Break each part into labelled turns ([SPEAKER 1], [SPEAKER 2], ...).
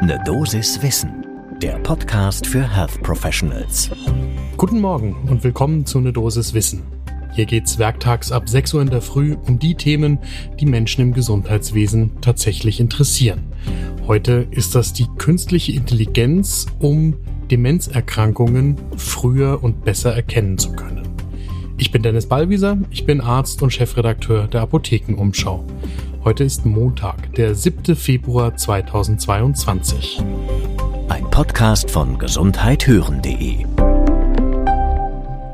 [SPEAKER 1] Ne Dosis Wissen, der Podcast für Health Professionals.
[SPEAKER 2] Guten Morgen und willkommen zu Ne Dosis Wissen. Hier geht's werktags ab 6 Uhr in der Früh um die Themen, die Menschen im Gesundheitswesen tatsächlich interessieren. Heute ist das die künstliche Intelligenz, um Demenzerkrankungen früher und besser erkennen zu können. Ich bin Dennis Ballwieser, ich bin Arzt und Chefredakteur der Apothekenumschau. Heute ist Montag, der 7. Februar 2022.
[SPEAKER 1] Ein Podcast von gesundheithören.de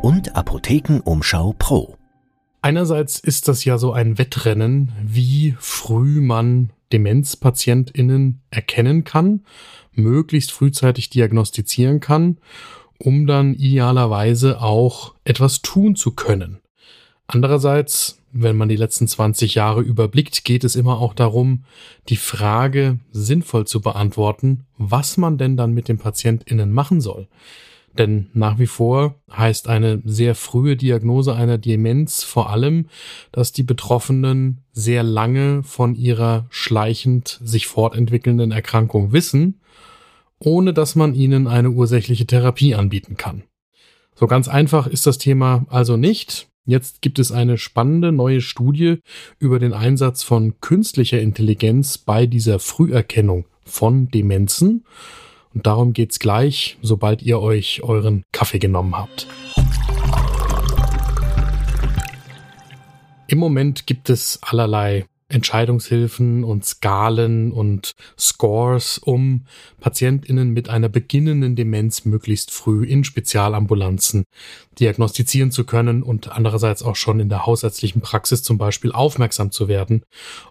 [SPEAKER 1] und Apothekenumschau Pro.
[SPEAKER 2] Einerseits ist das ja so ein Wettrennen, wie früh man Demenzpatientinnen erkennen kann, möglichst frühzeitig diagnostizieren kann, um dann idealerweise auch etwas tun zu können. Andererseits wenn man die letzten 20 Jahre überblickt, geht es immer auch darum, die Frage sinnvoll zu beantworten, was man denn dann mit den PatientInnen machen soll. Denn nach wie vor heißt eine sehr frühe Diagnose einer Demenz vor allem, dass die Betroffenen sehr lange von ihrer schleichend sich fortentwickelnden Erkrankung wissen, ohne dass man ihnen eine ursächliche Therapie anbieten kann. So ganz einfach ist das Thema also nicht. Jetzt gibt es eine spannende neue Studie über den Einsatz von künstlicher Intelligenz bei dieser Früherkennung von Demenzen. Und darum geht's gleich, sobald ihr euch euren Kaffee genommen habt. Im Moment gibt es allerlei Entscheidungshilfen und Skalen und Scores, um PatientInnen mit einer beginnenden Demenz möglichst früh in Spezialambulanzen diagnostizieren zu können und andererseits auch schon in der hausärztlichen Praxis zum Beispiel aufmerksam zu werden,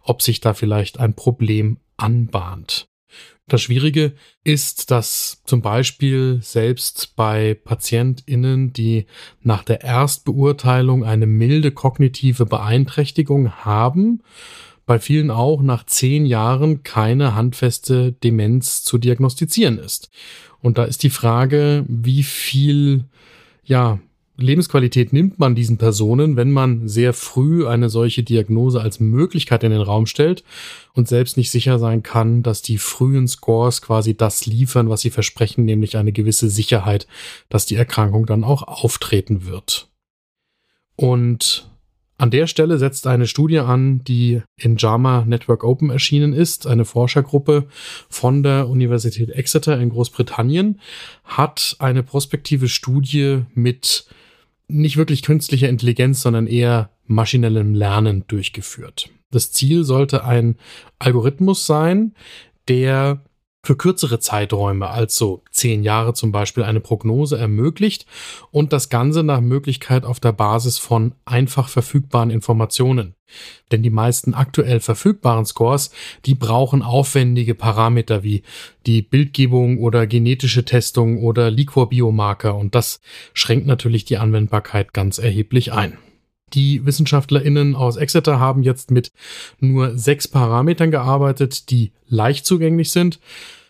[SPEAKER 2] ob sich da vielleicht ein Problem anbahnt. Das Schwierige ist, dass zum Beispiel selbst bei PatientInnen, die nach der Erstbeurteilung eine milde kognitive Beeinträchtigung haben, bei vielen auch nach zehn Jahren keine handfeste Demenz zu diagnostizieren ist. Und da ist die Frage, wie viel, ja, Lebensqualität nimmt man diesen Personen, wenn man sehr früh eine solche Diagnose als Möglichkeit in den Raum stellt und selbst nicht sicher sein kann, dass die frühen Scores quasi das liefern, was sie versprechen, nämlich eine gewisse Sicherheit, dass die Erkrankung dann auch auftreten wird. Und an der Stelle setzt eine Studie an, die in JAMA Network Open erschienen ist. Eine Forschergruppe von der Universität Exeter in Großbritannien hat eine prospektive Studie mit nicht wirklich künstlicher Intelligenz, sondern eher maschinellem Lernen durchgeführt. Das Ziel sollte ein Algorithmus sein, der für kürzere Zeiträume, also zehn Jahre zum Beispiel, eine Prognose ermöglicht und das Ganze nach Möglichkeit auf der Basis von einfach verfügbaren Informationen. Denn die meisten aktuell verfügbaren Scores, die brauchen aufwendige Parameter wie die Bildgebung oder genetische Testung oder Liquorbiomarker und das schränkt natürlich die Anwendbarkeit ganz erheblich ein. Die WissenschaftlerInnen aus Exeter haben jetzt mit nur sechs Parametern gearbeitet, die leicht zugänglich sind.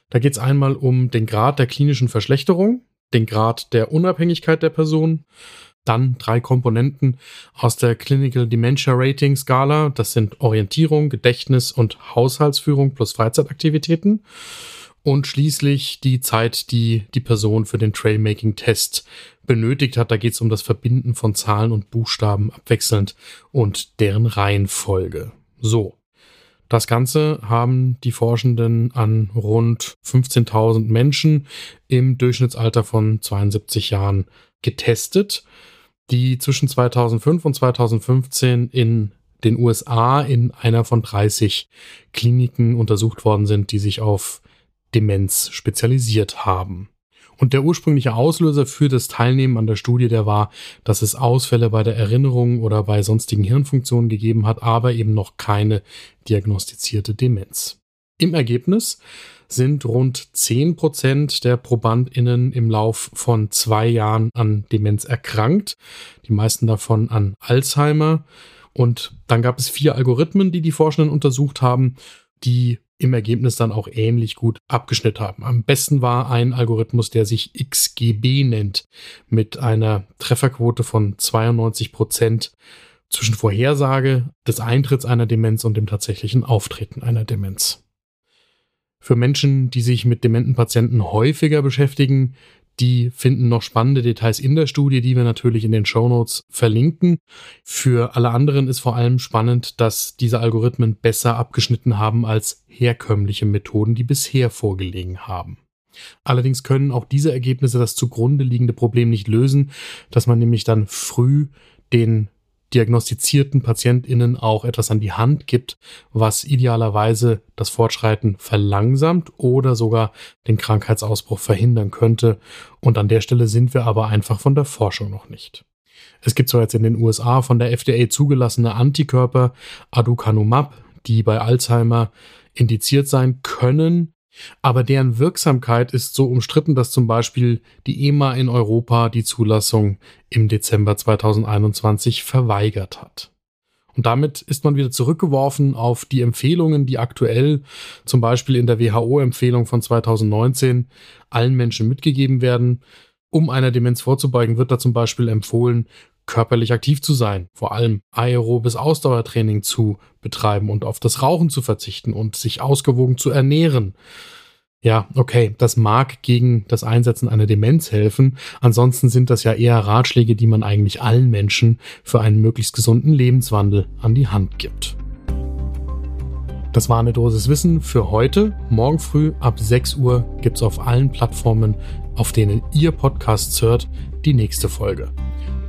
[SPEAKER 2] Da geht es einmal um den Grad der klinischen Verschlechterung, den Grad der Unabhängigkeit der Person, dann drei Komponenten aus der Clinical Dementia Rating Skala. Das sind Orientierung, Gedächtnis und Haushaltsführung plus Freizeitaktivitäten und schließlich die Zeit, die die Person für den Trailmaking-Test benötigt hat. Da geht es um das Verbinden von Zahlen und Buchstaben abwechselnd und deren Reihenfolge. So. Das Ganze haben die Forschenden an rund 15.000 Menschen im Durchschnittsalter von 72 Jahren getestet, die zwischen 2005 und 2015 in den USA in einer von 30 Kliniken untersucht worden sind, die sich auf Demenz spezialisiert haben. Und der ursprüngliche Auslöser für das Teilnehmen an der Studie, der war, dass es Ausfälle bei der Erinnerung oder bei sonstigen Hirnfunktionen gegeben hat, aber eben noch keine diagnostizierte Demenz. Im Ergebnis sind rund zehn Prozent der ProbandInnen im Lauf von zwei Jahren an Demenz erkrankt, die meisten davon an Alzheimer. Und dann gab es vier Algorithmen, die die Forschenden untersucht haben, die im Ergebnis dann auch ähnlich gut abgeschnitten haben. Am besten war ein Algorithmus, der sich XGB nennt, mit einer Trefferquote von 92 Prozent zwischen Vorhersage des Eintritts einer Demenz und dem tatsächlichen Auftreten einer Demenz. Für Menschen, die sich mit dementen Patienten häufiger beschäftigen, die finden noch spannende Details in der Studie, die wir natürlich in den Show Notes verlinken. Für alle anderen ist vor allem spannend, dass diese Algorithmen besser abgeschnitten haben als herkömmliche Methoden, die bisher vorgelegen haben. Allerdings können auch diese Ergebnisse das zugrunde liegende Problem nicht lösen, dass man nämlich dann früh den diagnostizierten PatientInnen auch etwas an die Hand gibt, was idealerweise das Fortschreiten verlangsamt oder sogar den Krankheitsausbruch verhindern könnte. Und an der Stelle sind wir aber einfach von der Forschung noch nicht. Es gibt zwar jetzt in den USA von der FDA zugelassene Antikörper Aducanumab, die bei Alzheimer indiziert sein können, aber deren Wirksamkeit ist so umstritten, dass zum Beispiel die EMA in Europa die Zulassung im Dezember 2021 verweigert hat. Und damit ist man wieder zurückgeworfen auf die Empfehlungen, die aktuell zum Beispiel in der WHO-Empfehlung von 2019 allen Menschen mitgegeben werden. Um einer Demenz vorzubeugen, wird da zum Beispiel empfohlen, körperlich aktiv zu sein, vor allem aerobes Ausdauertraining zu betreiben und auf das Rauchen zu verzichten und sich ausgewogen zu ernähren. Ja, okay, das mag gegen das Einsetzen einer Demenz helfen. Ansonsten sind das ja eher Ratschläge, die man eigentlich allen Menschen für einen möglichst gesunden Lebenswandel an die Hand gibt. Das war eine Dosis Wissen für heute. Morgen früh ab 6 Uhr gibt's auf allen Plattformen, auf denen ihr Podcasts hört, die nächste Folge.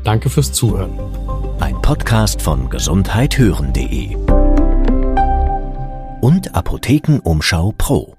[SPEAKER 2] Danke fürs Zuhören.
[SPEAKER 1] Ein Podcast von gesundheithören.de und Apothekenumschau Pro.